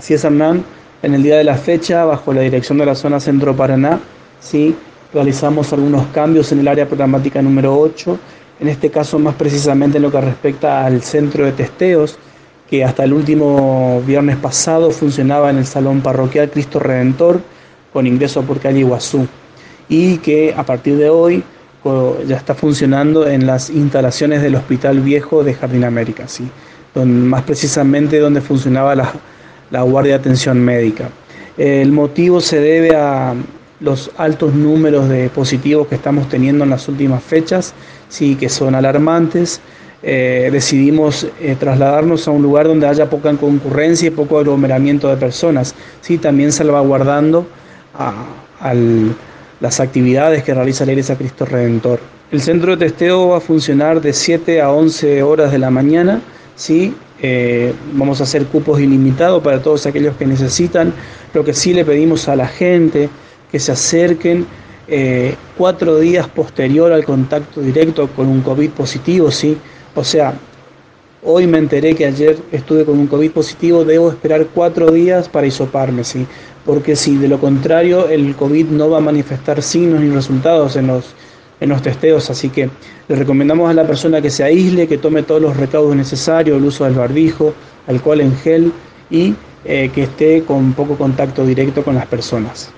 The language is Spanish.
Así es, Hernán. En el día de la fecha, bajo la dirección de la zona Centro Paraná, ¿sí? realizamos algunos cambios en el área programática número 8, en este caso más precisamente en lo que respecta al centro de testeos, que hasta el último viernes pasado funcionaba en el Salón Parroquial Cristo Redentor con ingreso por calle Iguazú y que a partir de hoy ya está funcionando en las instalaciones del Hospital Viejo de Jardín América, ¿sí? más precisamente donde funcionaba la, la Guardia de Atención Médica. El motivo se debe a los altos números de positivos que estamos teniendo en las últimas fechas, sí, que son alarmantes. Eh, decidimos eh, trasladarnos a un lugar donde haya poca concurrencia y poco aglomeramiento de personas, sí, también salvaguardando a, las actividades que realiza la Iglesia Cristo Redentor. El centro de testeo va a funcionar de 7 a 11 horas de la mañana, ¿sí? Eh, vamos a hacer cupos ilimitados para todos aquellos que necesitan. Lo que sí le pedimos a la gente que se acerquen eh, cuatro días posterior al contacto directo con un COVID positivo, ¿sí? O sea, hoy me enteré que ayer estuve con un COVID positivo, debo esperar cuatro días para isoparme, ¿sí? Porque si de lo contrario el COVID no va a manifestar signos ni resultados en los, en los testeos, así que le recomendamos a la persona que se aísle, que tome todos los recaudos necesarios, el uso del barbijo, alcohol en gel y eh, que esté con poco contacto directo con las personas.